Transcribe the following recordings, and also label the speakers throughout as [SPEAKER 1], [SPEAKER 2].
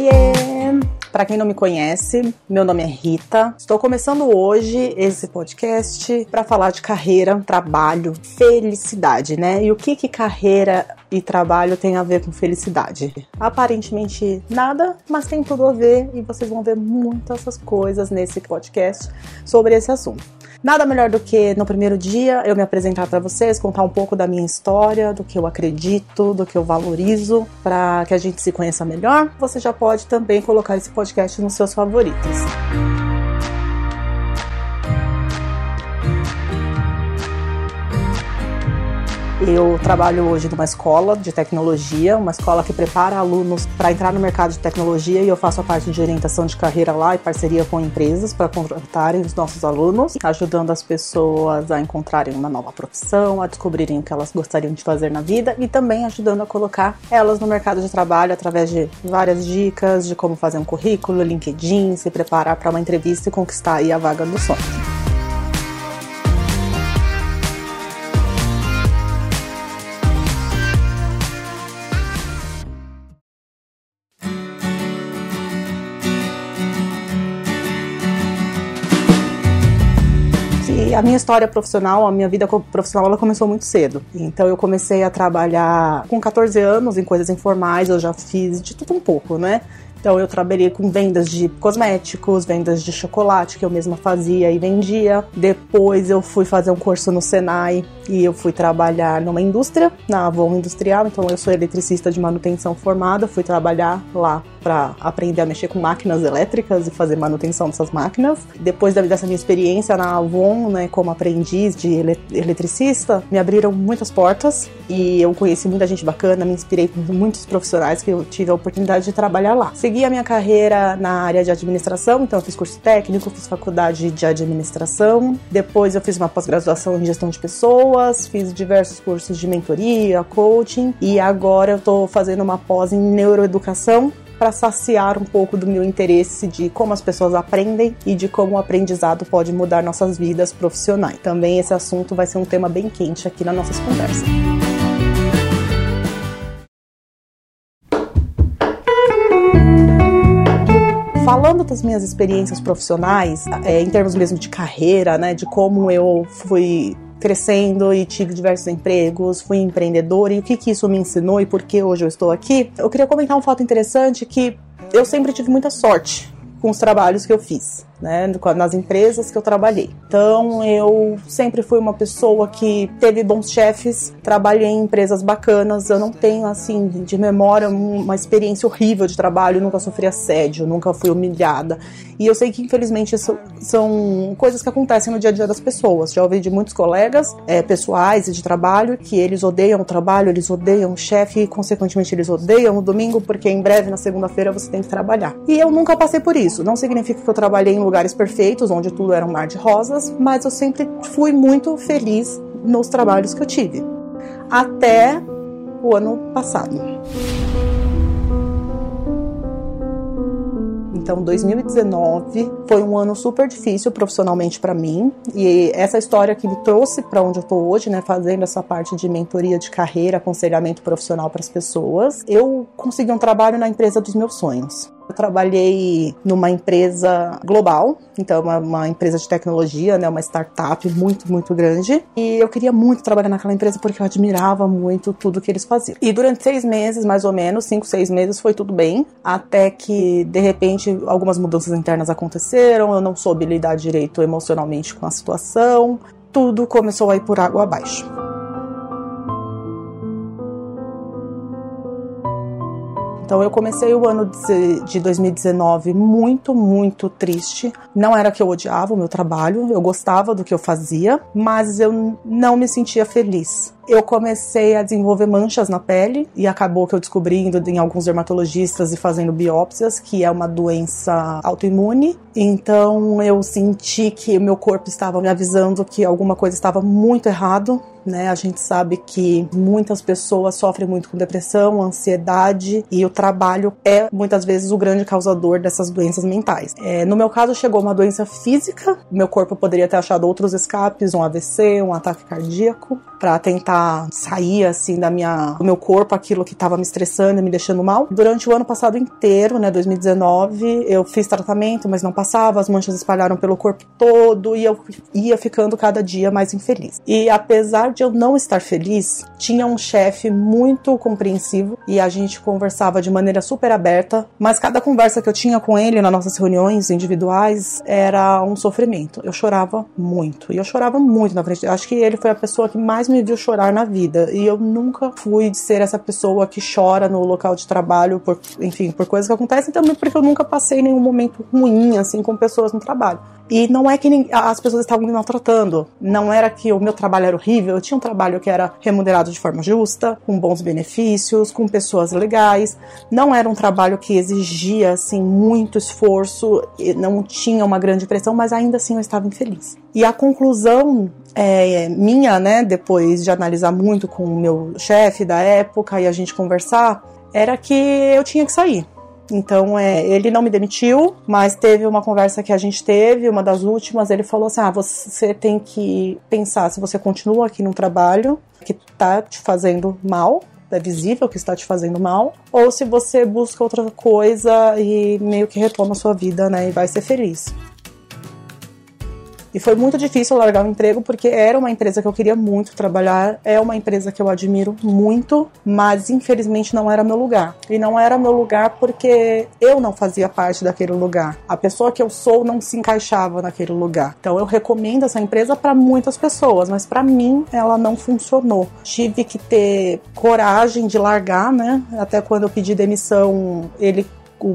[SPEAKER 1] Oiê! Para quem não me conhece, meu nome é Rita. Estou começando hoje esse podcast para falar de carreira, trabalho, felicidade, né? E o que que carreira e trabalho tem a ver com felicidade? Aparentemente nada, mas tem tudo a ver e vocês vão ver muitas coisas nesse podcast sobre esse assunto. Nada melhor do que no primeiro dia eu me apresentar para vocês, contar um pouco da minha história, do que eu acredito, do que eu valorizo, para que a gente se conheça melhor. Você já pode também colocar esse podcast nos seus favoritos. Eu trabalho hoje numa escola de tecnologia, uma escola que prepara alunos para entrar no mercado de tecnologia e eu faço a parte de orientação de carreira lá e parceria com empresas para contratarem os nossos alunos, ajudando as pessoas a encontrarem uma nova profissão, a descobrirem o que elas gostariam de fazer na vida e também ajudando a colocar elas no mercado de trabalho através de várias dicas de como fazer um currículo, LinkedIn, se preparar para uma entrevista e conquistar a vaga do sonho. A minha história profissional, a minha vida profissional, ela começou muito cedo. Então eu comecei a trabalhar com 14 anos em coisas informais, eu já fiz de tudo um pouco, né? Então eu trabalhei com vendas de cosméticos, vendas de chocolate que eu mesma fazia e vendia. Depois eu fui fazer um curso no Senai e eu fui trabalhar numa indústria, na Avon Industrial. Então eu sou eletricista de manutenção formada, fui trabalhar lá para aprender a mexer com máquinas elétricas e fazer manutenção dessas máquinas. Depois dessa minha experiência na Avon, né, como aprendiz de eletricista, me abriram muitas portas e eu conheci muita gente bacana, me inspirei com muitos profissionais que eu tive a oportunidade de trabalhar lá. Segui a minha carreira na área de administração, então eu fiz curso técnico, fiz faculdade de administração, depois eu fiz uma pós-graduação em gestão de pessoas, fiz diversos cursos de mentoria, coaching e agora eu estou fazendo uma pós em neuroeducação para saciar um pouco do meu interesse de como as pessoas aprendem e de como o aprendizado pode mudar nossas vidas profissionais. Também esse assunto vai ser um tema bem quente aqui nas nossas conversas. falando das minhas experiências profissionais, é, em termos mesmo de carreira, né, de como eu fui crescendo e tive diversos empregos, fui empreendedora e o que, que isso me ensinou e por que hoje eu estou aqui, eu queria comentar um fato interessante que eu sempre tive muita sorte com os trabalhos que eu fiz né, nas empresas que eu trabalhei. Então eu sempre fui uma pessoa que teve bons chefes, trabalhei em empresas bacanas, eu não tenho assim de memória uma experiência horrível de trabalho, nunca sofri assédio, nunca fui humilhada. E eu sei que infelizmente isso são coisas que acontecem no dia a dia das pessoas. Já ouvi de muitos colegas é, pessoais e de trabalho que eles odeiam o trabalho, eles odeiam o chefe e consequentemente eles odeiam o domingo porque em breve na segunda-feira você tem que trabalhar. E eu nunca passei por isso. Não significa que eu trabalhei em lugares perfeitos, onde tudo era um mar de rosas, mas eu sempre fui muito feliz nos trabalhos que eu tive. Até o ano passado. Então, 2019 foi um ano super difícil profissionalmente para mim e essa história que me trouxe para onde eu tô hoje, né, fazendo essa parte de mentoria de carreira, aconselhamento profissional para as pessoas, eu consegui um trabalho na empresa dos meus sonhos. Eu trabalhei numa empresa global, então uma, uma, empresa de tecnologia, né, uma startup muito, muito grande. E eu queria muito trabalhar naquela empresa porque eu admirava muito tudo que eles faziam. E durante seis meses, mais ou menos, cinco, seis meses, foi tudo bem. Até que, de repente, algumas mudanças internas aconteceram, eu não soube lidar direito emocionalmente com a situação. Tudo começou a ir por água abaixo. Então eu comecei o ano de 2019 muito, muito triste. Não era que eu odiava o meu trabalho, eu gostava do que eu fazia, mas eu não me sentia feliz eu comecei a desenvolver manchas na pele e acabou que eu descobri indo em alguns dermatologistas e fazendo biópsias que é uma doença autoimune. Então eu senti que o meu corpo estava me avisando que alguma coisa estava muito errado né? A gente sabe que muitas pessoas sofrem muito com depressão, ansiedade e o trabalho é muitas vezes o grande causador dessas doenças mentais. É, no meu caso, chegou uma doença física, meu corpo poderia ter achado outros escapes, um AVC, um ataque cardíaco, para tentar sair assim da minha, do meu corpo aquilo que estava me estressando me deixando mal. Durante o ano passado inteiro, né, 2019, eu fiz tratamento, mas não passava, as manchas espalharam pelo corpo todo e eu ia ficando cada dia mais infeliz. E apesar de eu não estar feliz, tinha um chefe muito compreensivo e a gente conversava de maneira super aberta, mas cada conversa que eu tinha com ele nas nossas reuniões individuais era um sofrimento. Eu chorava muito. E eu chorava muito na frente. Eu acho que ele foi a pessoa que mais me viu chorar na vida. E eu nunca fui de ser essa pessoa que chora no local de trabalho por, enfim, por coisas que acontecem também porque eu nunca passei nenhum momento ruim assim com pessoas no trabalho. E não é que as pessoas estavam me maltratando. Não era que o meu trabalho era horrível. Eu tinha um trabalho que era remunerado de forma justa, com bons benefícios, com pessoas legais. Não era um trabalho que exigia assim muito esforço, não tinha uma grande pressão, mas ainda assim eu estava infeliz. E a conclusão é, minha, né, depois de analisar muito com o meu chefe da época e a gente conversar, era que eu tinha que sair. Então, é, ele não me demitiu, mas teve uma conversa que a gente teve, uma das últimas, ele falou assim: ah, você tem que pensar se você continua aqui no trabalho que tá te fazendo mal, é visível que está te fazendo mal, ou se você busca outra coisa e meio que retoma a sua vida, né, e vai ser feliz. E foi muito difícil largar o emprego porque era uma empresa que eu queria muito trabalhar, é uma empresa que eu admiro muito, mas infelizmente não era meu lugar. E não era meu lugar porque eu não fazia parte daquele lugar. A pessoa que eu sou não se encaixava naquele lugar. Então eu recomendo essa empresa para muitas pessoas, mas para mim ela não funcionou. Tive que ter coragem de largar, né? Até quando eu pedi demissão, ele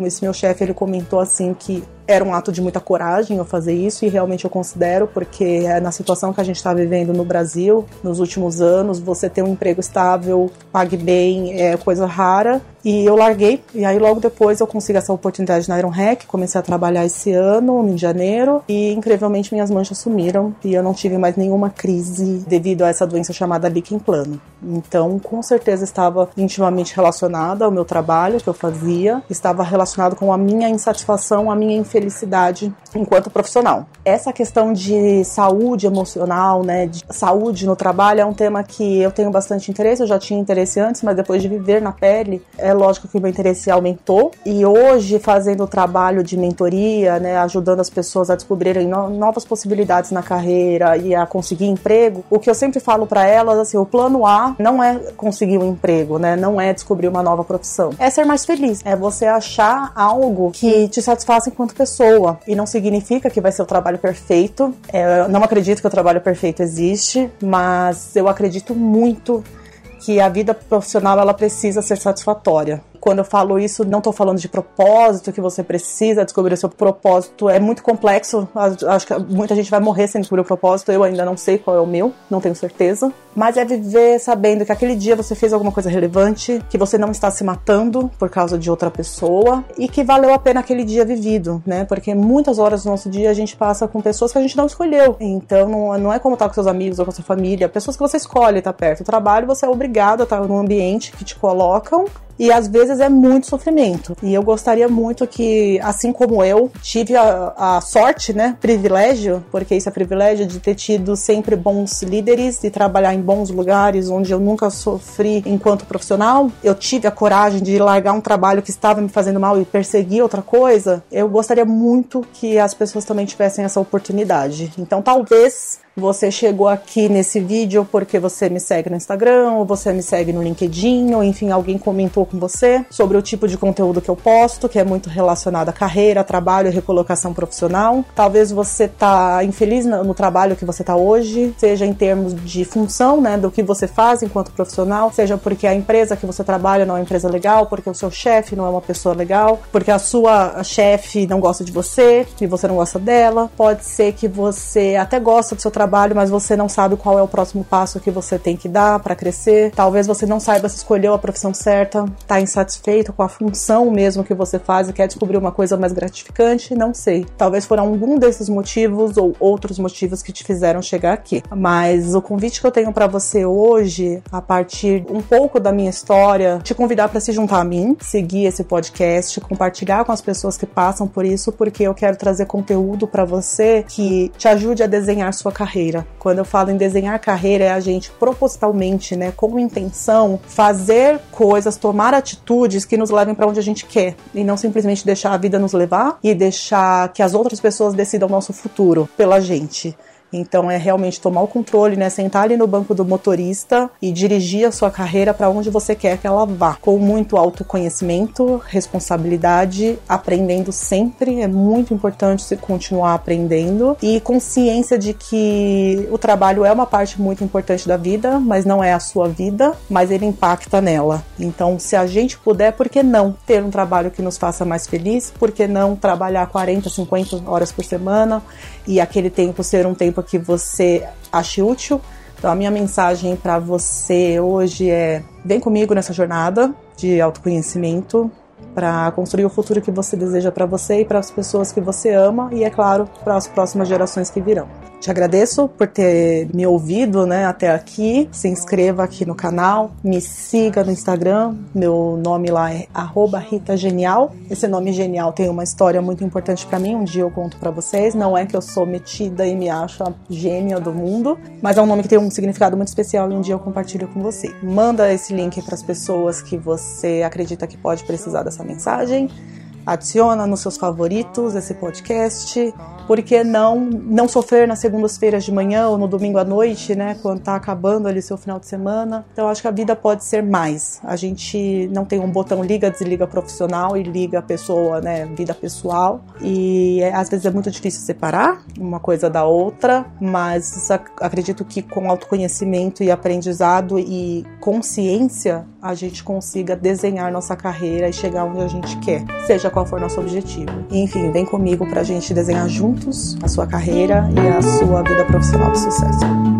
[SPEAKER 1] esse meu chefe ele comentou assim que era um ato de muita coragem eu fazer isso e realmente eu considero porque é na situação que a gente está vivendo no Brasil nos últimos anos você ter um emprego estável pague bem é coisa rara e eu larguei e aí logo depois eu consegui essa oportunidade na Iron Hack comecei a trabalhar esse ano em janeiro e incrivelmente minhas manchas sumiram e eu não tive mais nenhuma crise devido a essa doença chamada líquen plano então com certeza estava intimamente relacionada ao meu trabalho que eu fazia estava relacionado com a minha insatisfação a minha felicidade enquanto profissional. Essa questão de saúde emocional, né, de saúde no trabalho é um tema que eu tenho bastante interesse, eu já tinha interesse antes, mas depois de viver na pele, é lógico que o meu interesse aumentou. E hoje, fazendo o trabalho de mentoria, né, ajudando as pessoas a descobrirem no novas possibilidades na carreira e a conseguir emprego, o que eu sempre falo para elas, assim, o plano A não é conseguir um emprego, né, não é descobrir uma nova profissão, é ser mais feliz, é você achar algo que te satisfaça enquanto pessoa pessoa. E não significa que vai ser o trabalho perfeito. É, eu não acredito que o trabalho perfeito existe, mas eu acredito muito que a vida profissional ela precisa ser satisfatória. Quando eu falo isso, não estou falando de propósito, que você precisa descobrir o seu propósito. É muito complexo. Acho que muita gente vai morrer sem descobrir o propósito. Eu ainda não sei qual é o meu, não tenho certeza. Mas é viver sabendo que aquele dia você fez alguma coisa relevante, que você não está se matando por causa de outra pessoa e que valeu a pena aquele dia vivido, né? Porque muitas horas do nosso dia a gente passa com pessoas que a gente não escolheu. Então não, não é como estar com seus amigos ou com a sua família, pessoas que você escolhe estar perto. O trabalho você é obrigado a estar num ambiente que te colocam e às vezes é muito sofrimento. E eu gostaria muito que, assim como eu, tive a, a, sorte, né, privilégio, porque isso é privilégio, de ter tido sempre bons líderes e trabalhar em bons lugares onde eu nunca sofri enquanto profissional. Eu tive a coragem de largar um trabalho que estava me fazendo mal e perseguir outra coisa. Eu gostaria muito que as pessoas também tivessem essa oportunidade. Então, talvez você chegou aqui nesse vídeo porque você me segue no Instagram, ou você me segue no LinkedIn, ou enfim, alguém comentou com você sobre o tipo de conteúdo que eu posto, que é muito relacionado à carreira, trabalho e recolocação profissional. Talvez você tá infeliz no, trabalho que você tá hoje, seja em termos de função, né, do que você faz enquanto profissional, seja porque a empresa que você trabalha não é uma empresa legal, porque o seu chefe não é uma pessoa legal, porque a sua chefe não gosta de você e você não gosta dela. Pode ser que você até gosta do seu trabalho trabalho, mas você não sabe qual é o próximo passo que você tem que dar para crescer. Talvez você não saiba se escolheu a profissão certa, tá insatisfeito com a função mesmo que você faz e quer descobrir uma coisa mais gratificante, não sei. Talvez foram algum desses motivos ou outros motivos que te fizeram chegar aqui. Mas o convite que eu tenho para você hoje, a partir um pouco da minha história, te convidar para se juntar a mim, seguir esse podcast, compartilhar com as pessoas que passam por isso, porque eu quero trazer conteúdo para você que te ajude a desenhar sua carreira carreira. Quando eu falo em desenhar carreira, é a gente propositalmente, né, com intenção, fazer coisas, tomar atitudes que nos levem para onde a gente quer e não simplesmente deixar a vida nos levar e deixar que as outras pessoas decidam o nosso futuro pela gente. Então é realmente tomar o controle, né? Sentar ali no banco do motorista e dirigir a sua carreira para onde você quer que ela vá. Com muito autoconhecimento, responsabilidade, aprendendo sempre. É muito importante você continuar aprendendo e consciência de que o trabalho é uma parte muito importante da vida, mas não é a sua vida, mas ele impacta nela. Então, se a gente puder, por que não ter um trabalho que nos faça mais feliz? Por que não trabalhar 40, 50 horas por semana e aquele tempo ser um tempo que você ache útil. Então, a minha mensagem para você hoje é: vem comigo nessa jornada de autoconhecimento para construir o futuro que você deseja para você e para as pessoas que você ama e, é claro, para as próximas gerações que virão. Te agradeço por ter me ouvido né, até aqui. Se inscreva aqui no canal, me siga no Instagram. Meu nome lá é @ritagenial. Esse nome genial tem uma história muito importante para mim. Um dia eu conto para vocês. Não é que eu sou metida e me acho a gênia do mundo, mas é um nome que tem um significado muito especial e um dia eu compartilho com você. Manda esse link para as pessoas que você acredita que pode precisar dessa mensagem. Adiciona nos seus favoritos esse podcast por que não não sofrer nas segundas-feiras de manhã ou no domingo à noite, né, quando tá acabando ali seu final de semana? Então acho que a vida pode ser mais. A gente não tem um botão liga, desliga profissional e liga pessoa, né, vida pessoal. E é, às vezes é muito difícil separar uma coisa da outra, mas acredito que com autoconhecimento e aprendizado e consciência a gente consiga desenhar nossa carreira e chegar onde a gente quer, seja qual for nosso objetivo. Enfim, vem comigo pra gente desenhar junto juntos a sua carreira e a sua vida profissional de sucesso.